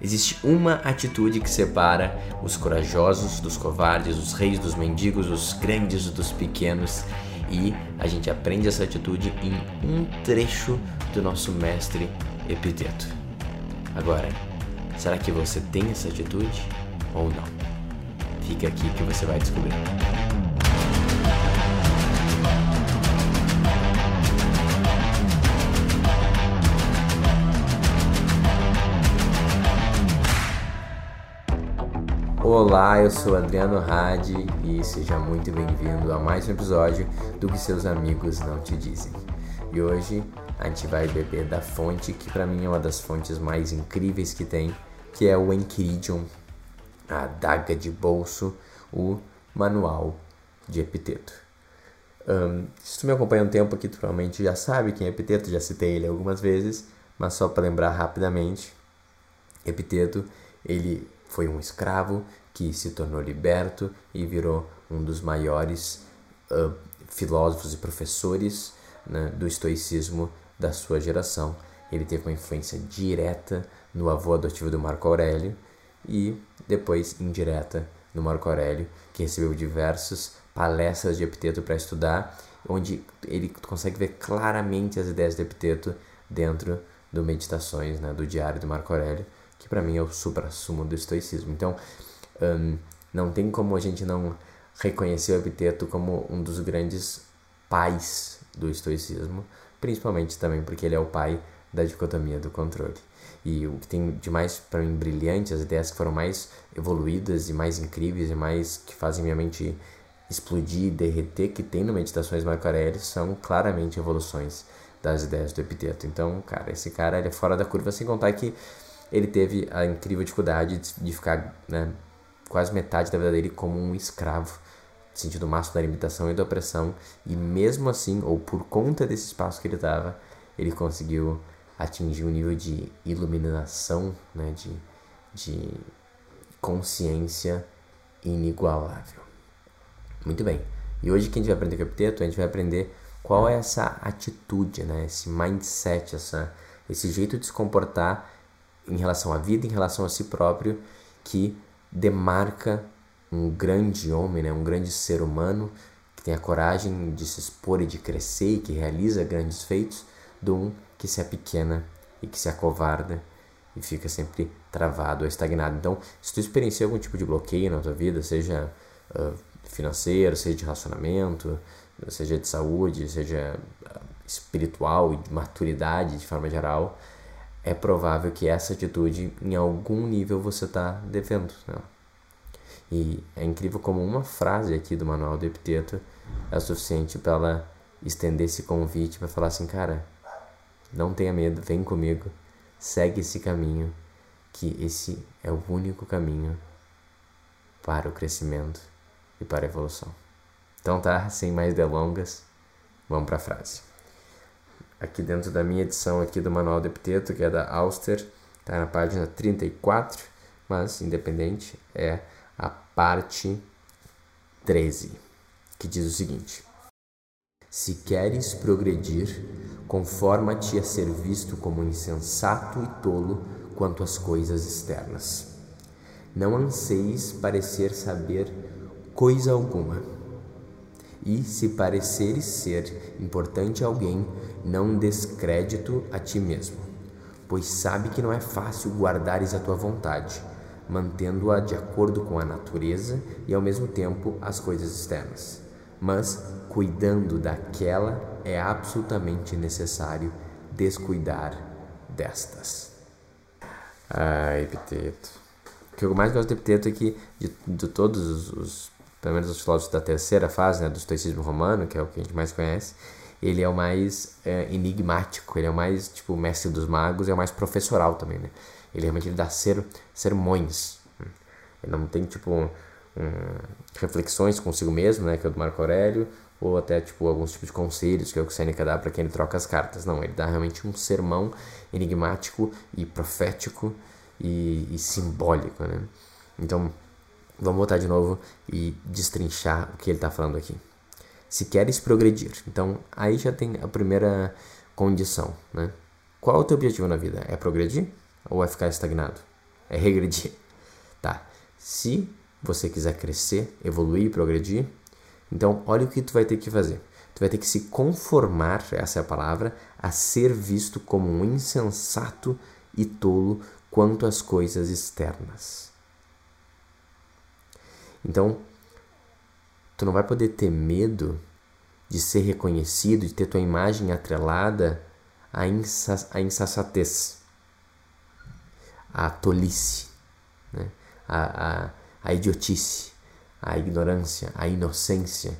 Existe uma atitude que separa os corajosos dos covardes, os reis dos mendigos, os grandes dos pequenos, e a gente aprende essa atitude em um trecho do nosso mestre Epiteto. Agora, será que você tem essa atitude ou não? Fica aqui que você vai descobrir. Olá, eu sou Adriano Hadi e seja muito bem-vindo a mais um episódio do que seus amigos não te dizem. E hoje a gente vai beber da fonte que para mim é uma das fontes mais incríveis que tem, que é o Enchiridion, a adaga de bolso, o manual de Epiteto. Um, se tu me acompanha um tempo aqui, tu provavelmente já sabe quem é Epiteto, já citei ele algumas vezes, mas só para lembrar rapidamente, Epiteto, ele foi um escravo que se tornou liberto e virou um dos maiores uh, filósofos e professores né, do estoicismo da sua geração. Ele teve uma influência direta no avô adotivo do Marco Aurélio e depois indireta no Marco Aurélio, que recebeu diversas palestras de Epiteto para estudar, onde ele consegue ver claramente as ideias de Epiteto dentro do Meditações, né, do Diário do Marco Aurélio, que para mim é o supra-sumo do estoicismo. Então, um, não tem como a gente não reconhecer o Epiteto como um dos grandes pais do estoicismo, principalmente também porque ele é o pai da dicotomia do controle. E o que tem de mais para mim brilhante, as ideias que foram mais evoluídas e mais incríveis e mais que fazem minha mente explodir e derreter que tem no Meditações Marco Aurélio são claramente evoluções das ideias do Epiteto. Então, cara, esse cara ele é fora da curva, sem contar que ele teve a incrível dificuldade de ficar né, quase metade da vida dele como um escravo, sentindo o máximo da limitação e da opressão, e mesmo assim, ou por conta desse espaço que ele estava, ele conseguiu atingir um nível de iluminação, né, de, de consciência inigualável. Muito bem. E hoje que a gente vai aprender o Epiteto, a gente vai aprender qual é essa atitude, né, esse mindset, essa, esse jeito de se comportar em relação à vida, em relação a si próprio, que demarca um grande homem, né, um grande ser humano que tem a coragem de se expor e de crescer e que realiza grandes feitos, do um que se apequena e que se acovarda e fica sempre travado ou estagnado. Então, se tu experiencia algum tipo de bloqueio na tua vida, seja uh, financeiro, seja de relacionamento, seja de saúde, seja uh, espiritual e de maturidade de forma geral, é provável que essa atitude, em algum nível, você está devendo. Né? E é incrível como uma frase aqui do manual do Epiteto é suficiente para ela estender esse convite para falar assim, cara, não tenha medo, vem comigo, segue esse caminho, que esse é o único caminho para o crescimento e para a evolução. Então tá, sem mais delongas, vamos para a frase aqui dentro da minha edição aqui do Manual do Epiteto, que é da Auster, está na página 34, mas independente, é a parte 13, que diz o seguinte: Se queres progredir, conforma-te a ser visto como insensato e tolo quanto às coisas externas. Não anseis parecer saber coisa alguma e, se pareceres ser importante alguém, não descrédito a ti mesmo, pois sabe que não é fácil guardares a tua vontade, mantendo-a de acordo com a natureza e ao mesmo tempo as coisas externas. Mas, cuidando daquela, é absolutamente necessário descuidar destas. Ai, Epiteto. O que eu mais gosto de Epiteto é que, de, de todos os, os pelo menos os filósofos da terceira fase, né, do estoicismo romano, que é o que a gente mais conhece, ele é o mais é, enigmático, ele é o mais, tipo, mestre dos magos, é o mais professoral também, né? Ele realmente ele dá ser, sermões. Né? Ele não tem, tipo, um, reflexões consigo mesmo, né, que é o do Marco Aurélio, ou até, tipo, alguns tipos de conselhos que é o que o Seneca dá para quem ele troca as cartas. Não, ele dá realmente um sermão enigmático e profético e, e simbólico, né? Então, Vamos voltar de novo e destrinchar o que ele está falando aqui. Se queres progredir, então aí já tem a primeira condição, né? Qual é o teu objetivo na vida? É progredir ou é ficar estagnado? é regredir. Tá? Se você quiser crescer, evoluir, progredir, então olha o que tu vai ter que fazer. Tu vai ter que se conformar, essa é a palavra, a ser visto como um insensato e tolo quanto às coisas externas. Então, tu não vai poder ter medo de ser reconhecido, de ter tua imagem atrelada à, insa à insensatez, à tolice, né? à, à, à idiotice, à ignorância, à inocência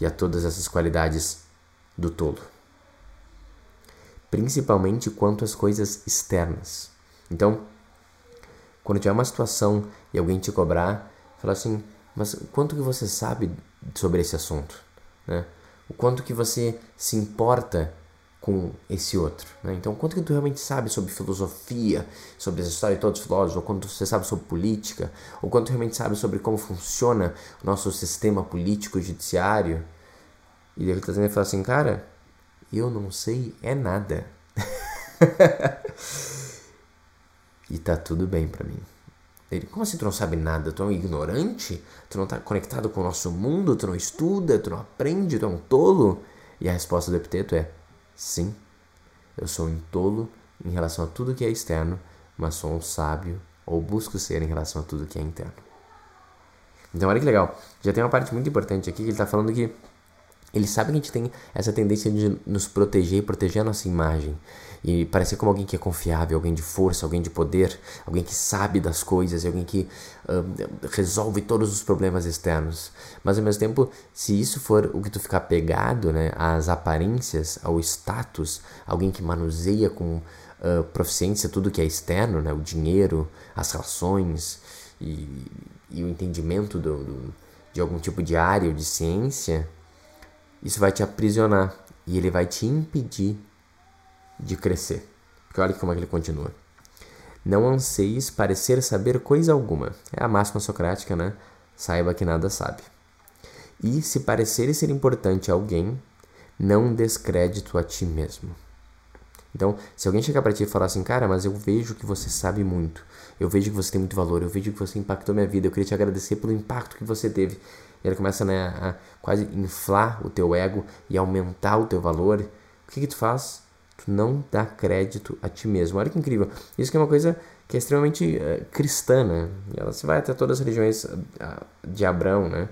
e a todas essas qualidades do tolo. Principalmente quanto às coisas externas. Então, quando tiver uma situação e alguém te cobrar, fala assim, mas quanto que você sabe sobre esse assunto? Né? O quanto que você se importa com esse outro. Né? Então, quanto que tu realmente sabe sobre filosofia, sobre a história de todos os filósofos, ou quanto você sabe sobre política, ou quanto realmente sabe sobre como funciona o nosso sistema político judiciário. E ele está dizendo, fala assim, cara, eu não sei é nada. e tá tudo bem para mim. Ele, como assim tu não sabe nada? Tu é um ignorante? Tu não tá conectado com o nosso mundo? Tu não estuda? Tu não aprende? Tu é um tolo? E a resposta do epiteto é sim. Eu sou um tolo em relação a tudo que é externo, mas sou um sábio ou busco ser em relação a tudo que é interno. Então olha que legal. Já tem uma parte muito importante aqui que ele está falando que ele sabe que a gente tem essa tendência de nos proteger e proteger a nossa imagem. E parecer como alguém que é confiável, alguém de força, alguém de poder, alguém que sabe das coisas, alguém que uh, resolve todos os problemas externos. Mas ao mesmo tempo, se isso for o que tu ficar pegado, né, às aparências, ao status, alguém que manuseia com uh, proficiência tudo que é externo, né, o dinheiro, as relações e, e o entendimento do, do, de algum tipo de área ou de ciência, isso vai te aprisionar e ele vai te impedir de crescer. Porque olha como é que ele continua. Não anseis parecer saber coisa alguma. É a máxima socrática, né? Saiba que nada sabe. E se parecer ser importante a alguém, não descrédito a ti mesmo. Então, se alguém chegar para ti e falar assim, cara, mas eu vejo que você sabe muito, eu vejo que você tem muito valor, eu vejo que você impactou minha vida, eu queria te agradecer pelo impacto que você teve. Ele começa né, a quase inflar o teu ego e aumentar o teu valor. O que, que tu faz? Tu não dá crédito a ti mesmo. Olha que incrível. Isso que é uma coisa que é extremamente uh, cristã, né? Ela se vai até todas as religiões uh, de Abraão, né?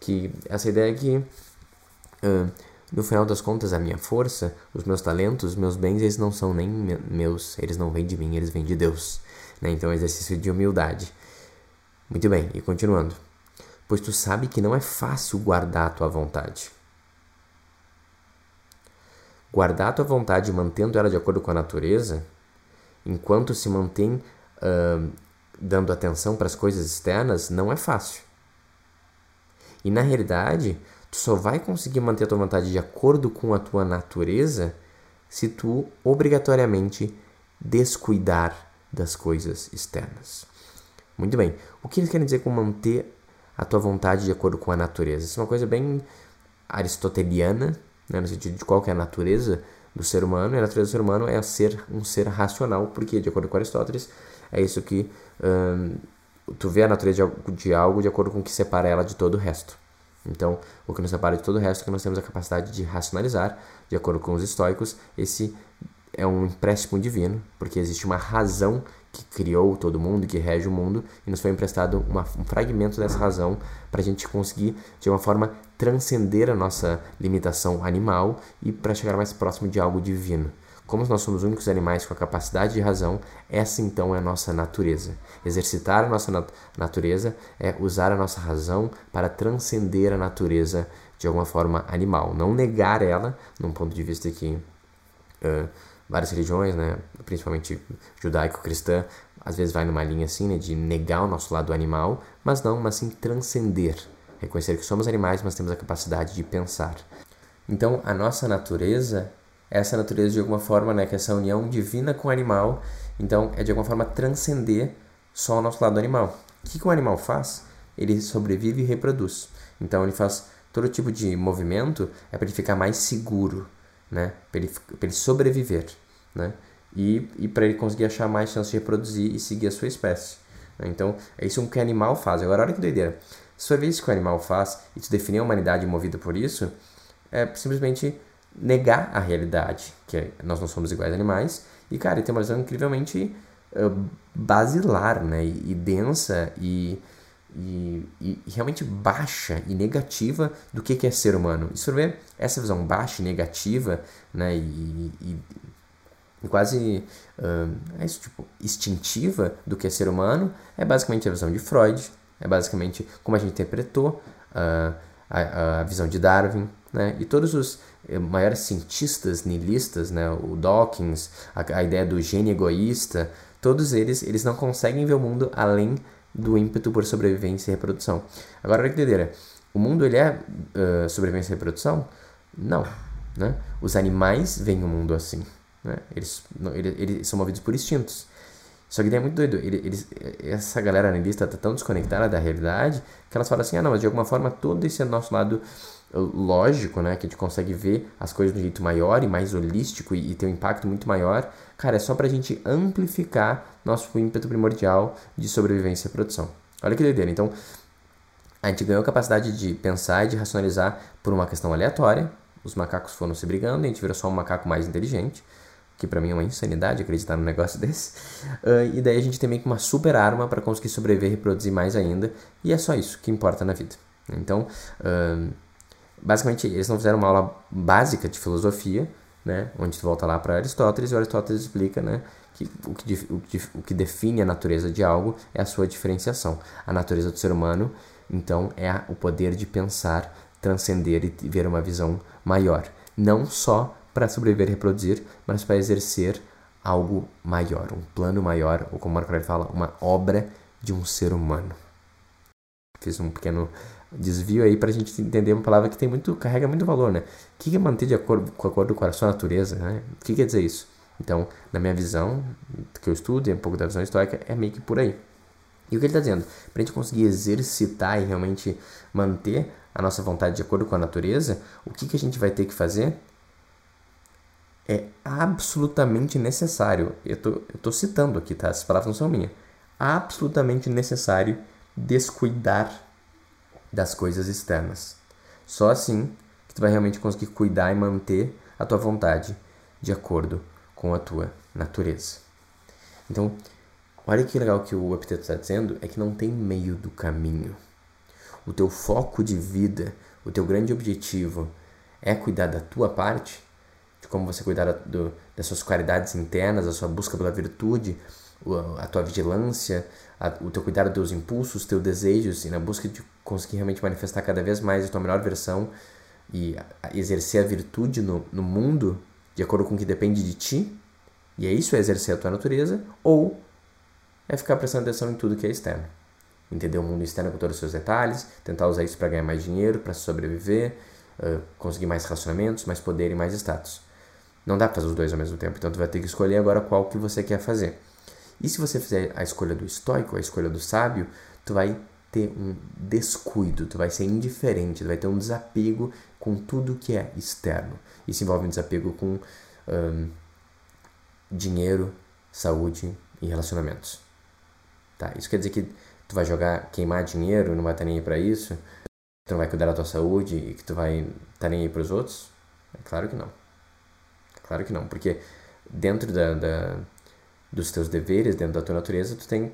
Que essa ideia que, uh, no final das contas, a minha força, os meus talentos, os meus bens, eles não são nem meus, eles não vêm de mim, eles vêm de Deus. Né? Então, é exercício de humildade. Muito bem, e continuando pois tu sabe que não é fácil guardar a tua vontade. Guardar a tua vontade mantendo ela de acordo com a natureza, enquanto se mantém uh, dando atenção para as coisas externas, não é fácil. E na realidade, tu só vai conseguir manter a tua vontade de acordo com a tua natureza se tu obrigatoriamente descuidar das coisas externas. Muito bem. O que eles querem dizer com manter a tua vontade de acordo com a natureza. Isso é uma coisa bem aristoteliana, né, no sentido de qual é a natureza do ser humano. E a natureza do ser humano é ser um ser racional, porque, de acordo com Aristóteles, é isso que hum, tu vê a natureza de algo de acordo com o que separa ela de todo o resto. Então, o que nos separa de todo o resto é que nós temos a capacidade de racionalizar, de acordo com os estoicos, esse é um empréstimo divino, porque existe uma razão que criou todo mundo, que rege o mundo, e nos foi emprestado uma, um fragmento dessa razão para a gente conseguir, de uma forma, transcender a nossa limitação animal e para chegar mais próximo de algo divino. Como nós somos os únicos animais com a capacidade de razão, essa então é a nossa natureza. Exercitar a nossa nat natureza é usar a nossa razão para transcender a natureza de alguma forma animal. Não negar ela, num ponto de vista que. Uh, várias religiões, né, principalmente judaico-cristã, às vezes vai numa linha assim, né, de negar o nosso lado animal, mas não, mas sim transcender, reconhecer que somos animais, mas temos a capacidade de pensar. Então, a nossa natureza, essa natureza de alguma forma, né, que é essa união divina com o animal, então é de alguma forma transcender só o nosso lado animal. O que, que o animal faz? Ele sobrevive e reproduz. Então, ele faz todo tipo de movimento é para ele ficar mais seguro, né? Para ele, ele sobreviver, né? e, e para ele conseguir achar mais chance de reproduzir e seguir a sua espécie. Né? Então, é isso que o animal faz. Agora, olha que doideira. Se for ver isso que o animal faz e tu definir a humanidade movida por isso, é simplesmente negar a realidade, que é, nós não somos iguais a animais, e, cara, ele tem uma visão incrivelmente uh, basilar, né, e, e densa e, e, e, realmente baixa e negativa do que, que é ser humano. E se for ver essa visão baixa e negativa, né, e, e, quase uh, é isso, tipo, instintiva do que é ser humano, é basicamente a visão de Freud, é basicamente como a gente interpretou uh, a, a visão de Darwin, né? E todos os eh, maiores cientistas nihilistas, né? o Dawkins, a, a, ideia do gene egoísta, todos eles, eles não conseguem ver o mundo além do ímpeto por sobrevivência e reprodução. Agora, olha que doideira. O mundo, ele é uh, sobrevivência e reprodução? Não. Né? Os animais veem o mundo assim. Né? Eles, eles, eles são movidos por instintos. Só que daí é muito doido. Eles, essa galera analista tá tão desconectada da realidade que elas falam assim: ah, não, mas de alguma forma todo esse nosso lado lógico, né? Que a gente consegue ver as coisas de um jeito maior e mais holístico e, e ter um impacto muito maior. Cara, é só pra gente amplificar nosso ímpeto primordial de sobrevivência e produção. Olha que doideira. Então, a gente ganhou a capacidade de pensar e de racionalizar por uma questão aleatória. Os macacos foram se brigando e a gente virou só um macaco mais inteligente que para mim é uma insanidade acreditar num negócio desse. Uh, e daí a gente tem meio que uma super arma para conseguir sobreviver e reproduzir mais ainda. E é só isso que importa na vida. Então, uh, basicamente, eles não fizeram uma aula básica de filosofia, né? Onde tu volta lá para Aristóteles e Aristóteles explica, né? Que o, que o, que o que define a natureza de algo é a sua diferenciação. A natureza do ser humano, então, é o poder de pensar, transcender e ver uma visão maior. Não só para sobreviver e reproduzir, mas para exercer algo maior, um plano maior, ou como Marco Aurélio fala, uma obra de um ser humano. Fiz um pequeno desvio aí para a gente entender uma palavra que tem muito, carrega muito valor, né? O que é manter de acordo com, acordo com a sua natureza, né? O que quer dizer isso? Então, na minha visão, que eu estudo, e um pouco da visão histórica, é meio que por aí. E o que ele está dizendo? Para a gente conseguir exercitar e realmente manter a nossa vontade de acordo com a natureza, o que, que a gente vai ter que fazer? É absolutamente necessário, eu tô, tô citando aqui, tá? Essas palavras não são minhas. Absolutamente necessário descuidar das coisas externas. Só assim que tu vai realmente conseguir cuidar e manter a tua vontade de acordo com a tua natureza. Então, olha que legal que o epiteto está dizendo é que não tem meio do caminho. O teu foco de vida, o teu grande objetivo é cuidar da tua parte, de como você cuidar do, das suas qualidades internas, a sua busca pela virtude, a tua vigilância, a, o teu cuidado dos impulsos, teus desejos e na busca de conseguir realmente manifestar cada vez mais a tua melhor versão e exercer a virtude no, no mundo de acordo com o que depende de ti, e é isso é exercer a tua natureza, ou é ficar prestando atenção em tudo que é externo. Entender o mundo externo com todos os seus detalhes, tentar usar isso para ganhar mais dinheiro, para sobreviver, uh, conseguir mais relacionamentos, mais poder e mais status. Não dá para fazer os dois ao mesmo tempo, então tu vai ter que escolher agora qual que você quer fazer. E se você fizer a escolha do estoico, a escolha do sábio, tu vai ter um descuido, tu vai ser indiferente, tu vai ter um desapego com tudo que é externo. Isso envolve um desapego com dinheiro, saúde e relacionamentos. Tá? Isso quer dizer que tu vai jogar, queimar dinheiro, não vai estar nem aí pra isso, tu não vai cuidar da tua saúde e que tu vai estar tá nem aí pros outros? É claro que não. Claro que não, porque dentro da, da, dos teus deveres, dentro da tua natureza, tu tem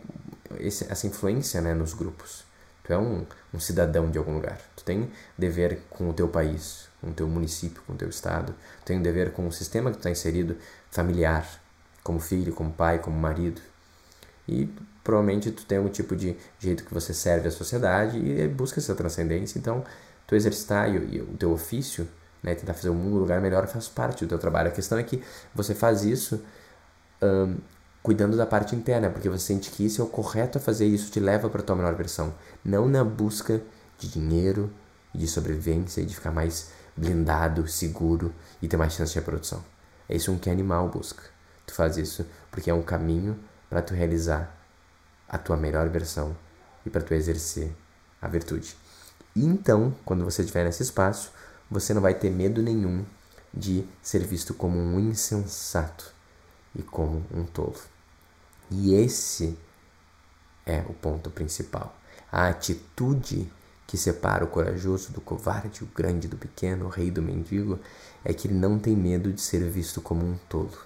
esse, essa influência né, nos grupos. Tu é um, um cidadão de algum lugar. Tu tem dever com o teu país, com o teu município, com o teu estado. Tu tem um dever com o sistema que tu está inserido, familiar, como filho, como pai, como marido. E provavelmente tu tem um tipo de jeito que você serve a sociedade e busca essa transcendência. Então, tu exercitar o teu ofício né, tentar fazer um lugar melhor faz parte do teu trabalho. A questão é que você faz isso cuidando da parte interna, porque você sente que isso é o correto a fazer e isso te leva para tua melhor versão. Não na busca de dinheiro, de sobrevivência e de ficar mais blindado, seguro e ter mais chance de reprodução. É isso que um animal busca. Tu faz isso porque é um caminho para tu realizar a tua melhor versão e para tu exercer a virtude. E então, quando você estiver nesse espaço, você não vai ter medo nenhum de ser visto como um insensato, e como um tolo. E esse é o ponto principal. A atitude que separa o corajoso do covarde, o grande do pequeno, o rei do mendigo, é que ele não tem medo de ser visto como um tolo.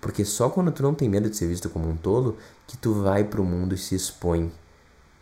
Porque só quando tu não tem medo de ser visto como um tolo que tu vai para o mundo e se expõe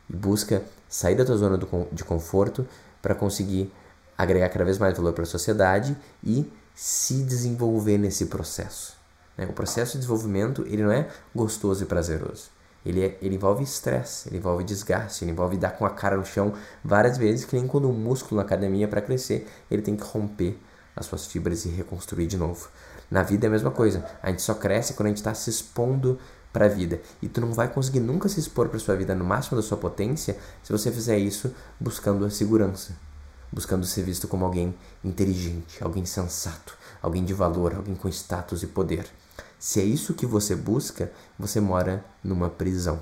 e busca sair da tua zona de conforto para conseguir agregar cada vez mais valor para a sociedade e se desenvolver nesse processo. Né? O processo de desenvolvimento ele não é gostoso e prazeroso. Ele, é, ele envolve estresse, ele envolve desgaste, ele envolve dar com a cara no chão várias vezes, que nem quando um músculo na academia para crescer, ele tem que romper as suas fibras e reconstruir de novo. Na vida é a mesma coisa. A gente só cresce quando a gente está se expondo para a vida. E tu não vai conseguir nunca se expor para sua vida no máximo da sua potência se você fizer isso buscando a segurança, buscando ser visto como alguém inteligente, alguém sensato, alguém de valor, alguém com status e poder. Se é isso que você busca, você mora numa prisão.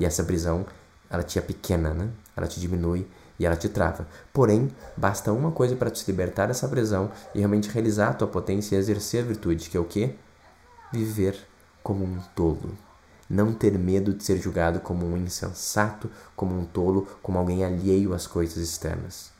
E essa prisão, ela te é pequena, né? Ela te diminui e ela te trava. Porém, basta uma coisa para te libertar dessa prisão e realmente realizar a tua potência e exercer a virtude, que é o quê? Viver como um tolo. Não ter medo de ser julgado como um insensato, como um tolo, como alguém alheio às coisas externas.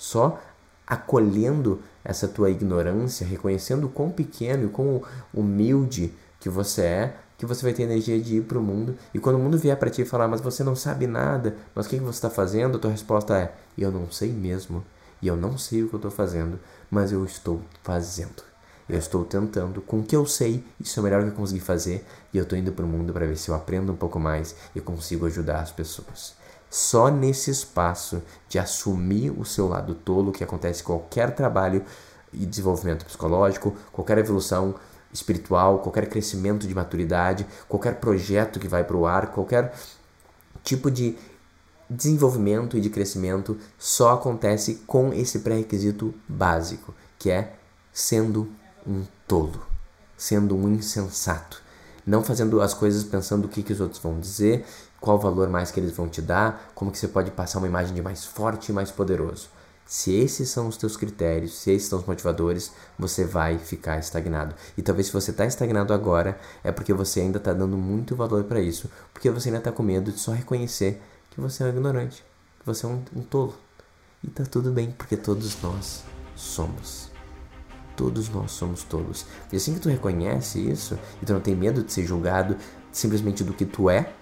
Só acolhendo essa tua ignorância, reconhecendo o quão pequeno e quão humilde que você é, que você vai ter energia de ir para o mundo. E quando o mundo vier para ti e falar, mas você não sabe nada, mas o que, que você está fazendo? A tua resposta é, eu não sei mesmo. E eu não sei o que eu estou fazendo, mas eu estou fazendo. Eu estou tentando, com o que eu sei, isso é o melhor que eu consegui fazer, e eu estou indo para o mundo para ver se eu aprendo um pouco mais e consigo ajudar as pessoas. Só nesse espaço de assumir o seu lado tolo, que acontece qualquer trabalho e desenvolvimento psicológico, qualquer evolução espiritual, qualquer crescimento de maturidade, qualquer projeto que vai para o ar, qualquer tipo de desenvolvimento e de crescimento só acontece com esse pré-requisito básico, que é sendo um tolo, sendo um insensato, não fazendo as coisas pensando o que, que os outros vão dizer, qual o valor mais que eles vão te dar, como que você pode passar uma imagem de mais forte e mais poderoso. Se esses são os teus critérios, se esses são os motivadores, você vai ficar estagnado. E talvez se você está estagnado agora, é porque você ainda está dando muito valor para isso, porque você ainda está com medo de só reconhecer que você é um ignorante, que você é um, um tolo. E tá tudo bem, porque todos nós somos. Todos nós somos tolos. E assim que tu reconhece isso, e tu não tem medo de ser julgado simplesmente do que tu é,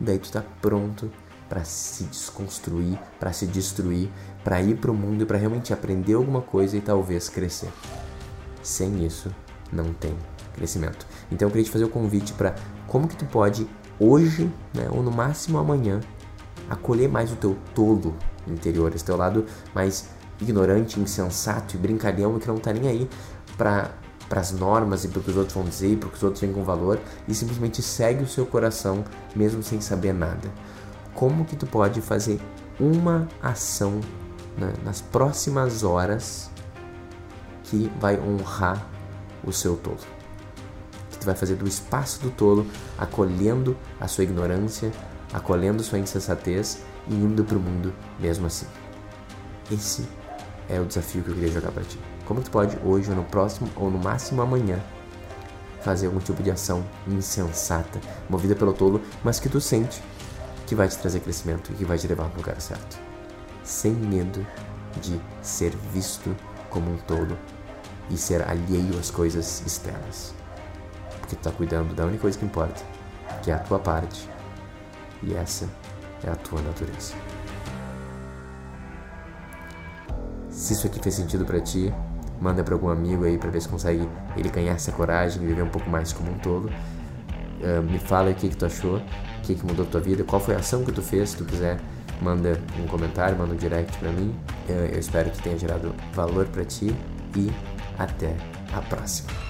daí tu tá pronto para se desconstruir, para se destruir, para ir para o mundo e para realmente aprender alguma coisa e talvez crescer. Sem isso, não tem crescimento. Então eu queria te fazer o convite para como que tu pode hoje, né, ou no máximo amanhã, acolher mais o teu tolo interior, esse teu lado mais ignorante, insensato e brincalhão que não tá nem aí para para as normas e para o que os outros vão dizer, para o que os outros têm com valor e simplesmente segue o seu coração mesmo sem saber nada como que tu pode fazer uma ação né, nas próximas horas que vai honrar o seu tolo. Que tu vai fazer do espaço do tolo, acolhendo a sua ignorância, acolhendo sua insensatez e indo para o mundo mesmo assim. Esse é o desafio que eu queria jogar para ti. Como tu pode hoje ou no próximo ou no máximo amanhã fazer algum tipo de ação insensata, movida pelo tolo, mas que tu sente que vai te trazer crescimento e que vai te levar no lugar certo. Sem medo de ser visto como um tolo e ser alheio às coisas externas. Porque tu tá cuidando da única coisa que importa, que é a tua parte. E essa é a tua natureza. Se isso aqui fez sentido para ti, manda para algum amigo aí para ver se consegue ele ganhar essa coragem viver um pouco mais como um tolo. Uh, me fala o que, que tu achou que, que mudou tua vida, qual foi a ação que tu fez, se tu quiser manda um comentário, manda um direct para mim. Eu, eu espero que tenha gerado valor para ti e até a próxima.